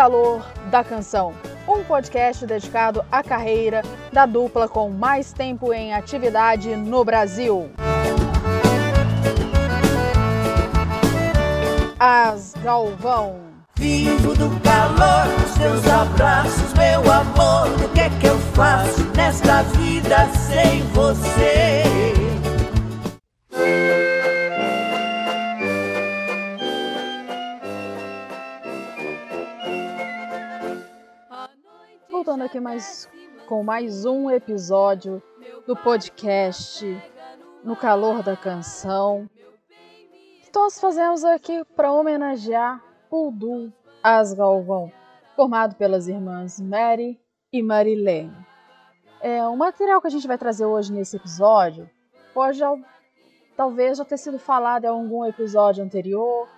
Calor da Canção, um podcast dedicado à carreira da dupla com mais tempo em atividade no Brasil. As Galvão. Vivo do calor dos teus abraços, meu amor. O que é que eu faço nesta vida sem você? Aqui mais com mais um episódio do podcast No Calor da Canção. Nós fazemos aqui para homenagear duo As Galvão, formado pelas irmãs Mary e Marilene. É, o material que a gente vai trazer hoje nesse episódio pode talvez já ter sido falado em algum episódio anterior,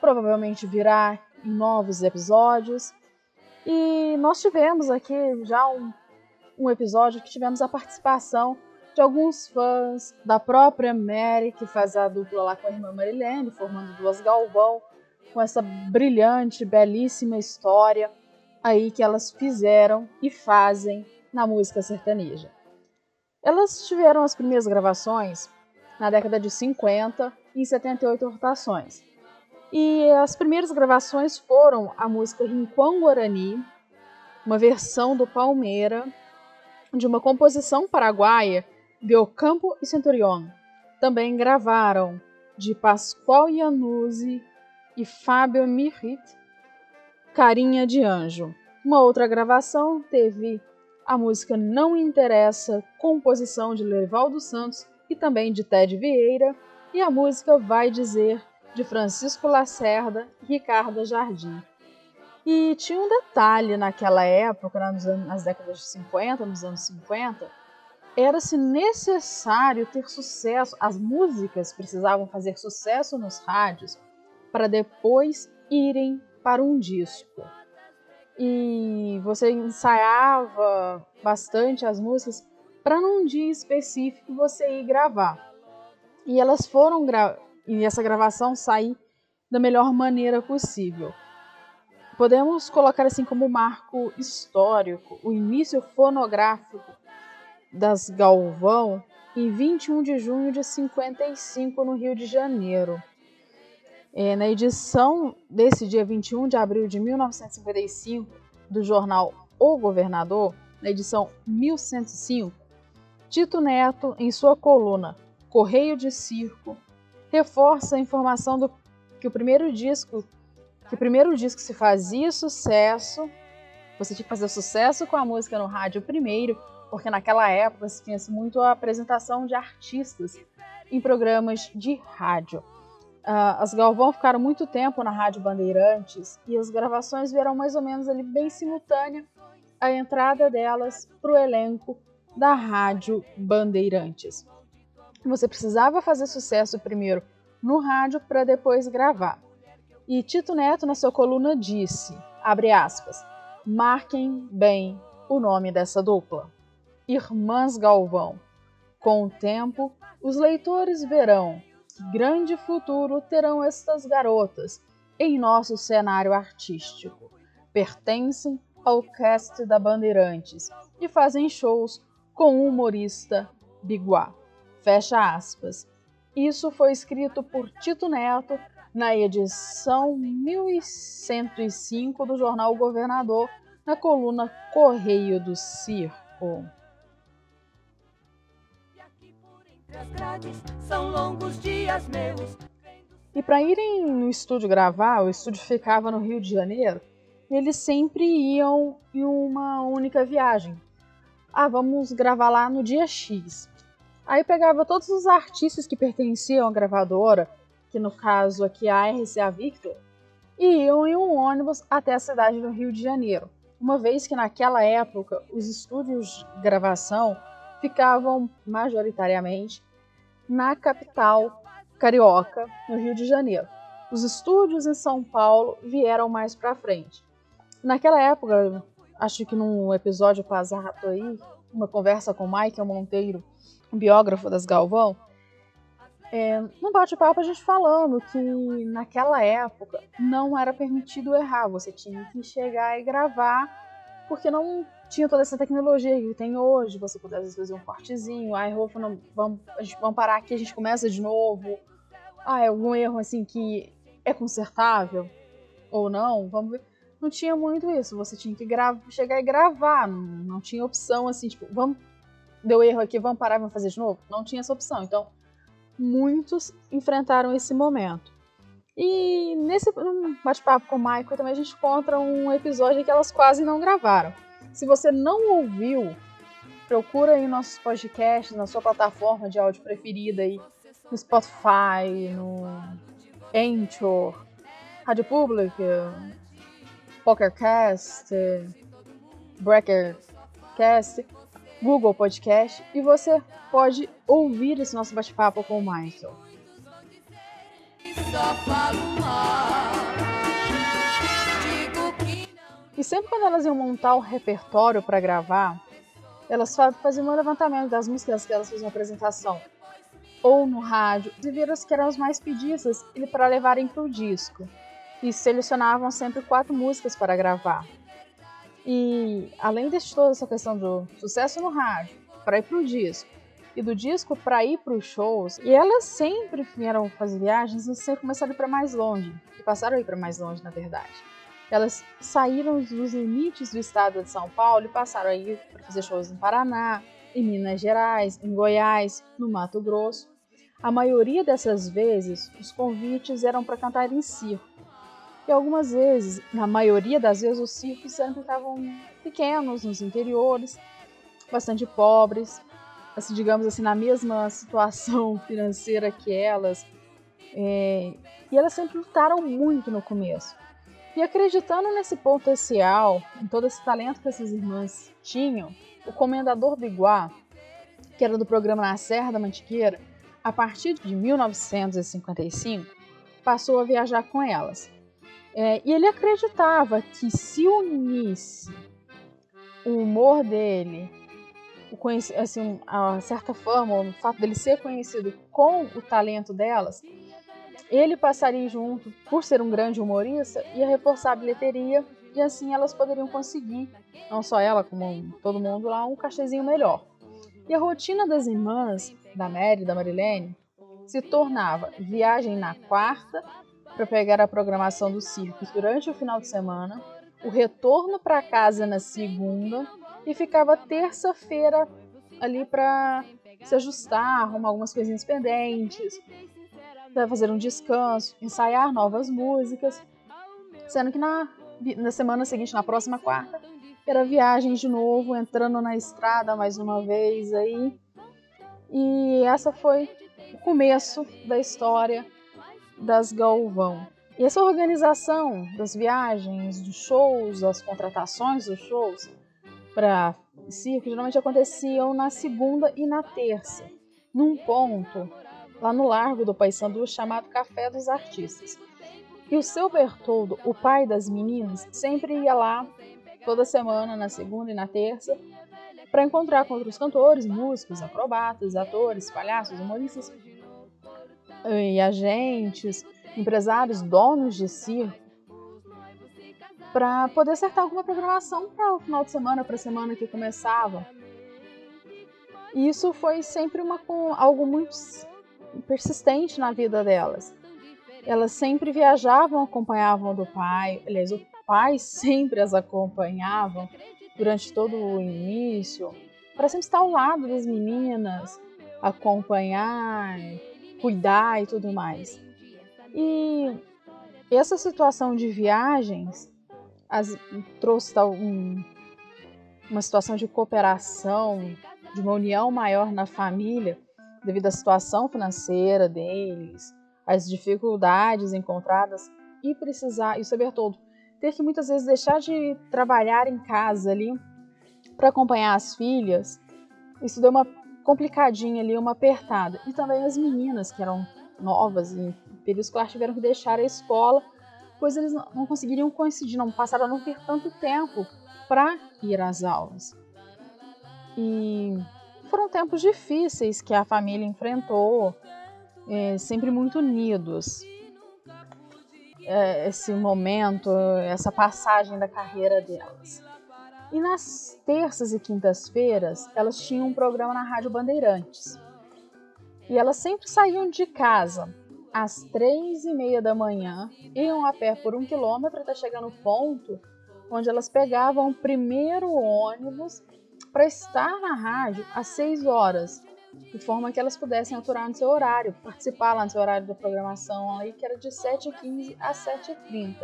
provavelmente virá em novos episódios e nós tivemos aqui já um, um episódio que tivemos a participação de alguns fãs da própria Mary, que faz a dupla lá com a irmã Marilene, formando duas Galvão, com essa brilhante, belíssima história aí que elas fizeram e fazem na música sertaneja. Elas tiveram as primeiras gravações na década de 50 em 78 rotações. E as primeiras gravações foram a música Rinquão Guarani, uma versão do Palmeira, de uma composição paraguaia de Ocampo e Centurion. Também gravaram de Pascoal Iannuzzi e Fábio Mirrit, Carinha de Anjo. Uma outra gravação teve a música Não Interessa, composição de Lervaldo Santos e também de Ted Vieira, e a música Vai Dizer, de Francisco Lacerda e Ricardo Jardim. E tinha um detalhe naquela época, nas, nas décadas de 50, nos anos 50, era-se necessário ter sucesso, as músicas precisavam fazer sucesso nos rádios para depois irem para um disco. E você ensaiava bastante as músicas para num dia específico você ir gravar. E elas foram gra e essa gravação sair da melhor maneira possível. Podemos colocar assim como marco histórico o início fonográfico das Galvão em 21 de junho de 55 no Rio de Janeiro. É, na edição desse dia 21 de abril de 1955 do jornal O Governador, na edição 1105, Tito Neto, em sua coluna Correio de Circo, reforça a informação do que o primeiro disco, que o primeiro disco se fazia sucesso, você tinha que fazer sucesso com a música no rádio primeiro, porque naquela época se tinha muito a apresentação de artistas em programas de rádio. Uh, as Galvão ficaram muito tempo na Rádio Bandeirantes e as gravações vieram mais ou menos ali bem simultânea a entrada delas para o elenco da Rádio Bandeirantes. Você precisava fazer sucesso primeiro no rádio para depois gravar. E Tito Neto, na sua coluna, disse, abre aspas, marquem bem o nome dessa dupla. Irmãs Galvão. Com o tempo, os leitores verão que grande futuro terão estas garotas em nosso cenário artístico. Pertencem ao cast da Bandeirantes e fazem shows com o humorista Biguá. Fecha aspas. Isso foi escrito por Tito Neto na edição 1105 do jornal o Governador, na coluna Correio do Circo. E para irem no estúdio gravar, o estúdio ficava no Rio de Janeiro, eles sempre iam em uma única viagem. Ah, vamos gravar lá no dia X. Aí pegava todos os artistas que pertenciam à gravadora, que no caso aqui a RCA Victor, e iam em um ônibus até a cidade do Rio de Janeiro, uma vez que naquela época os estúdios de gravação ficavam majoritariamente na capital carioca, no Rio de Janeiro. Os estúdios em São Paulo vieram mais para frente. Naquela época, acho que num episódio passado aí, uma conversa com Michael Monteiro, biógrafo das Galvão, é, bate-papo a gente falando que naquela época não era permitido errar, você tinha que chegar e gravar, porque não tinha toda essa tecnologia que tem hoje, você podia fazer um cortezinho, ai, Rolfo, não, vamos, vamos parar aqui, a gente começa de novo, ah, é algum erro assim que é consertável ou não, vamos ver. Não tinha muito isso, você tinha que chegar e gravar, não, não tinha opção assim, tipo, vamos, deu erro aqui, vamos parar vamos fazer de novo? Não tinha essa opção, então muitos enfrentaram esse momento. E nesse bate-papo com o Michael também a gente encontra um episódio que elas quase não gravaram. Se você não ouviu, procura aí nossos podcasts na sua plataforma de áudio preferida aí, no Spotify, no Anchor, Rádio Pública, PokerCast, BreakerCast. Google Podcast e você pode ouvir esse nosso bate-papo com o Michael. E sempre quando elas iam montar o repertório para gravar, elas faziam um levantamento das músicas que elas faziam apresentação, ou no rádio, e viram as que eram as mais pedidas para levarem para o disco. E selecionavam sempre quatro músicas para gravar. E além de toda essa questão do sucesso no rádio, para ir pro disco, e do disco para ir para os shows, e elas sempre vieram fazer viagens e sempre começaram a ir para mais longe, e passaram a ir para mais longe, na verdade. Elas saíram dos limites do estado de São Paulo e passaram a ir para fazer shows em Paraná, em Minas Gerais, em Goiás, no Mato Grosso. A maioria dessas vezes, os convites eram para cantar em circo e algumas vezes, na maioria das vezes, os circos sempre estavam pequenos, nos interiores, bastante pobres, assim, digamos assim, na mesma situação financeira que elas. É, e elas sempre lutaram muito no começo. E acreditando nesse potencial, em todo esse talento que essas irmãs tinham, o comendador Biguá, que era do programa Na Serra da Mantiqueira, a partir de 1955, passou a viajar com elas. É, e ele acreditava que se unisse o humor dele, o assim, a certa forma, o fato dele ser conhecido com o talento delas, ele passaria junto, por ser um grande humorista, ia reforçar a bilheteria e assim elas poderiam conseguir, não só ela, como todo mundo lá, um cachezinho melhor. E a rotina das irmãs, da Mary e da Marilene, se tornava viagem na quarta para pegar a programação dos circos durante o final de semana, o retorno para casa na segunda e ficava terça-feira ali para se ajustar, arrumar algumas coisinhas pendentes, fazer um descanso, ensaiar novas músicas, sendo que na, na semana seguinte, na próxima quarta, era viagem de novo, entrando na estrada mais uma vez aí. E essa foi o começo da história das Galvão. E essa organização das viagens, dos shows, das contratações dos shows para circo geralmente aconteciam na segunda e na terça, num ponto lá no Largo do Paissandu chamado Café dos Artistas. E o seu Bertoldo, o pai das meninas, sempre ia lá toda semana, na segunda e na terça, para encontrar com outros cantores, músicos, acrobatas, atores, palhaços, humoristas e agentes, empresários, donos de circo, para poder acertar alguma programação para o final de semana, para a semana que começava. E isso foi sempre uma, algo muito persistente na vida delas. Elas sempre viajavam, acompanhavam do pai, aliás, o pai sempre as acompanhavam durante todo o início, para sempre estar ao lado das meninas, acompanhar, cuidar e tudo mais. E essa situação de viagens as, trouxe um, uma situação de cooperação, de uma união maior na família, devido à situação financeira deles, às dificuldades encontradas e precisar, e o seu Bertoldo, ter que muitas vezes deixar de trabalhar em casa ali para acompanhar as filhas, isso deu uma complicadinha ali, uma apertada. E também as meninas que eram novas em período escolar tiveram que deixar a escola, pois eles não conseguiriam coincidir, não passaram a não ter tanto tempo para ir às aulas. E foram tempos difíceis que a família enfrentou, é, sempre muito unidos. É, esse momento, essa passagem da carreira delas. E nas terças e quintas-feiras, elas tinham um programa na Rádio Bandeirantes. E elas sempre saíam de casa às três e meia da manhã, iam a pé por um quilômetro até chegar no ponto onde elas pegavam o primeiro ônibus para estar na rádio às seis horas, de forma que elas pudessem aturar no seu horário, participar lá no seu horário da programação aí, que era de 7h15 às 7h30.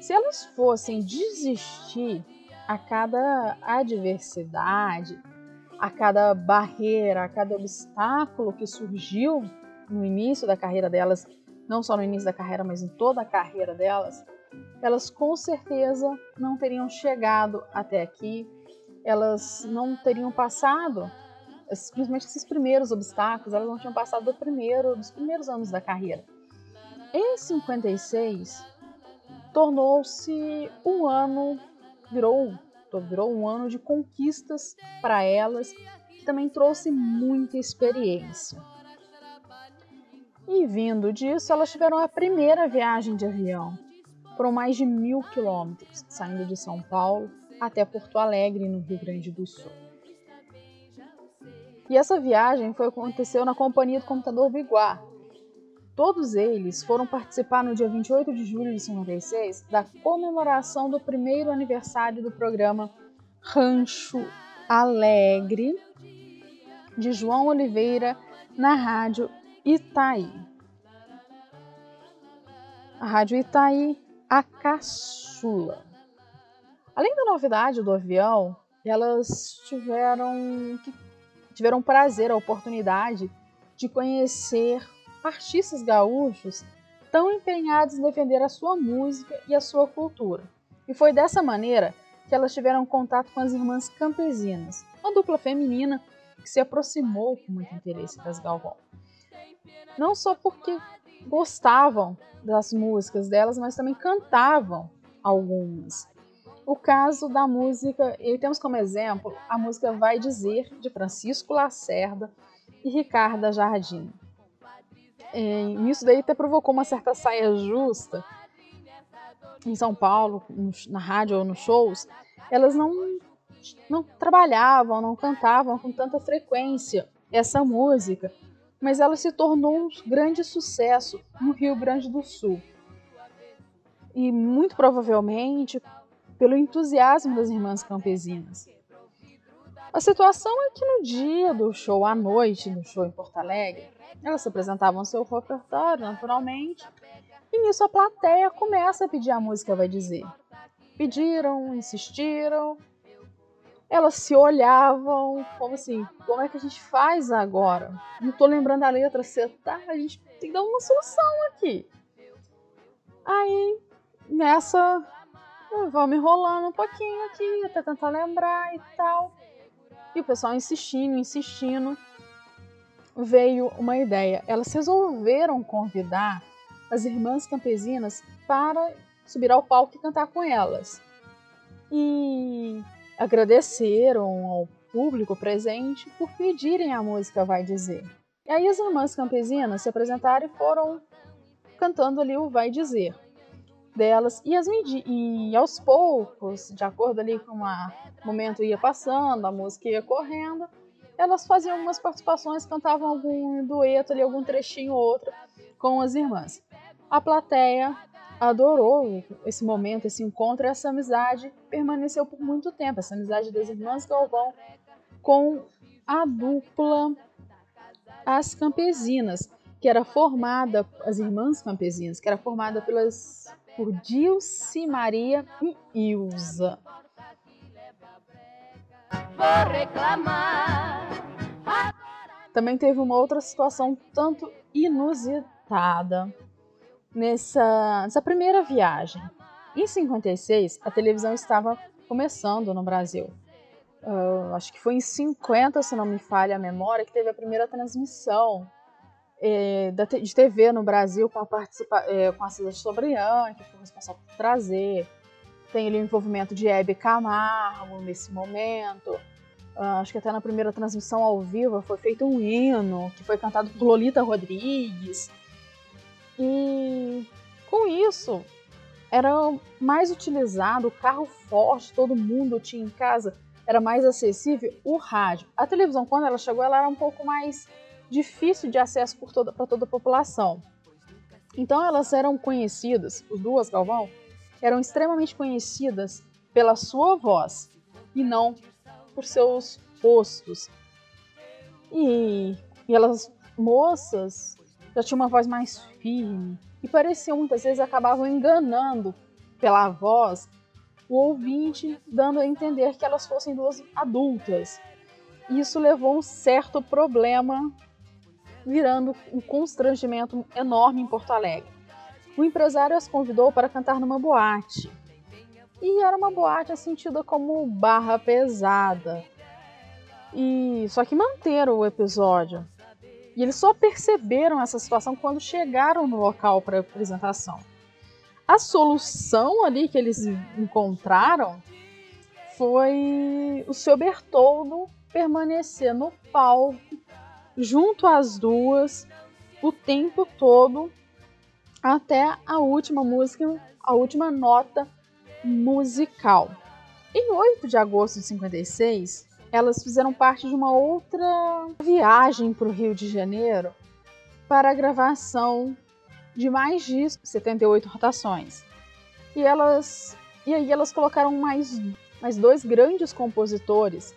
Se elas fossem desistir a cada adversidade, a cada barreira, a cada obstáculo que surgiu no início da carreira delas, não só no início da carreira, mas em toda a carreira delas, elas com certeza não teriam chegado até aqui, elas não teriam passado, simplesmente esses primeiros obstáculos, elas não tinham passado do primeiro, dos primeiros anos da carreira. Em 56, tornou-se um ano virou, virou um ano de conquistas para elas, que também trouxe muita experiência. E vindo disso, elas tiveram a primeira viagem de avião. Foram mais de mil quilômetros, saindo de São Paulo até Porto Alegre, no Rio Grande do Sul. E essa viagem foi, aconteceu na companhia do computador Biguá, Todos eles foram participar no dia 28 de julho de 56 da comemoração do primeiro aniversário do programa Rancho Alegre de João Oliveira na Rádio Itaí. A Rádio Itaí, a caçula. Além da novidade do avião, elas tiveram, tiveram prazer, a oportunidade de conhecer artistas gaúchos tão empenhados em defender a sua música e a sua cultura. E foi dessa maneira que elas tiveram contato com as irmãs campesinas, uma dupla feminina que se aproximou com muito interesse das Galvão. Não só porque gostavam das músicas delas, mas também cantavam algumas. O caso da música, e temos como exemplo a música Vai Dizer, de Francisco Lacerda e Ricarda Jardim. Isso daí até provocou uma certa saia justa em São Paulo, na rádio ou nos shows. Elas não, não trabalhavam, não cantavam com tanta frequência essa música, mas ela se tornou um grande sucesso no Rio Grande do Sul. E muito provavelmente pelo entusiasmo das irmãs campesinas. A situação é que no dia do show, à noite, no show em Porto Alegre, elas apresentavam seu repertório naturalmente, e nisso a plateia começa a pedir a música, vai dizer. Pediram, insistiram, elas se olhavam, como assim, como é que a gente faz agora? Não tô lembrando a letra, você tá? A gente tem que dar uma solução aqui. Aí, nessa, vamos enrolando um pouquinho aqui, até tentar lembrar e tal. E o pessoal insistindo, insistindo veio uma ideia. Elas resolveram convidar as irmãs campesinas para subir ao palco e cantar com elas. E agradeceram ao público presente por pedirem a música Vai Dizer. E aí as irmãs campesinas se apresentaram e foram cantando ali o Vai Dizer delas e, as e aos poucos, de acordo ali com o momento ia passando, a música ia correndo, elas faziam algumas participações, cantavam algum dueto ali, algum trechinho ou outro com as irmãs. A plateia adorou esse momento, esse encontro, essa amizade permaneceu por muito tempo, essa amizade das irmãs Galvão com a dupla As Campesinas, que era formada, as irmãs campesinas, que era formada pelas por Dilce Maria e Ilza. Também teve uma outra situação tanto inusitada nessa, nessa primeira viagem. Em 56, a televisão estava começando no Brasil. Uh, acho que foi em 50, se não me falha a memória, que teve a primeira transmissão é, de TV no Brasil com a, participa é, com a Sobrian, que foi responsável por trazer. Tem ali o envolvimento de Hebe Camargo nesse momento. Uh, acho que até na primeira transmissão ao vivo foi feito um hino que foi cantado por Lolita Rodrigues. E com isso era mais utilizado o carro forte, todo mundo tinha em casa, era mais acessível o rádio. A televisão, quando ela chegou, ela era um pouco mais difícil de acesso para toda, toda a população. Então elas eram conhecidas, os duas Galvão, eram extremamente conhecidas pela sua voz e não por seus rostos. E, e elas, moças, já tinham uma voz mais firme e pareciam muitas vezes acabavam enganando pela voz o ouvinte, dando a entender que elas fossem duas adultas. Isso levou um certo problema virando um constrangimento enorme em Porto Alegre. O empresário as convidou para cantar numa boate. E era uma boate sentida como barra pesada. E só que manteram o episódio. E eles só perceberam essa situação quando chegaram no local para a apresentação. A solução ali que eles encontraram foi o seu Bertoldo permanecer no palco junto às duas o tempo todo até a última música, a última nota musical. Em 8 de agosto de 56, elas fizeram parte de uma outra viagem para o Rio de Janeiro para a gravação de mais de 78 rotações. E elas e aí elas colocaram mais, mais dois grandes compositores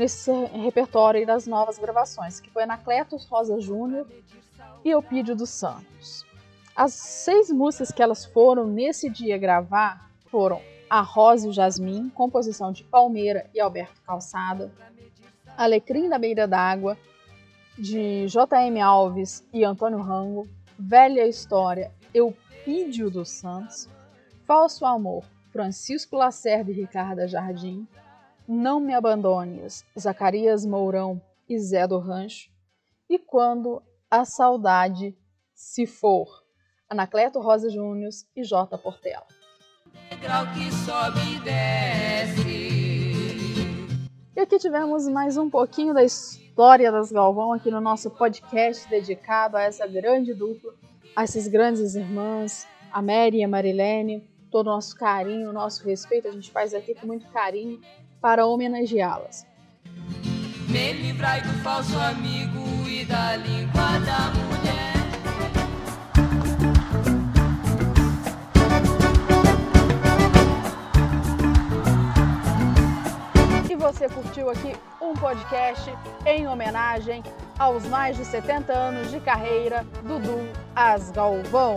nesse repertório das novas gravações, que foi Anacletos Rosa Júnior e Eupídio dos Santos. As seis músicas que elas foram nesse dia gravar foram A Rosa e o Jasmim, composição de Palmeira e Alberto Calçada, Alecrim da Beira d'Água, de J.M. Alves e Antônio Rango, Velha História, Eupídio dos Santos, Falso Amor, Francisco Lacerda e Ricarda Jardim, não Me Abandones, Zacarias Mourão e Zé do Rancho. E Quando a Saudade Se For, Anacleto Rosa Júnior e J. Portela. E aqui tivemos mais um pouquinho da história das Galvão aqui no nosso podcast dedicado a essa grande dupla, a essas grandes irmãs, a Mary e a Marilene. Todo o nosso carinho, o nosso respeito, a gente faz aqui com muito carinho para homenageá-las. Me livrai do falso amigo e da língua da mulher. E você curtiu aqui um podcast em homenagem aos mais de 70 anos de carreira do Dudu As Galvão.